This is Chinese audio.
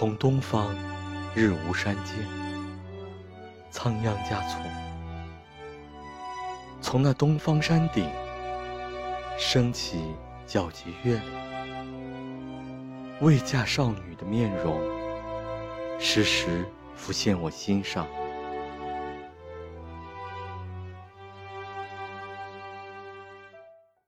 从东方，日无山间，仓央嘉措。从那东方山顶，升起皎洁月亮，未嫁少女的面容，时时浮现我心上。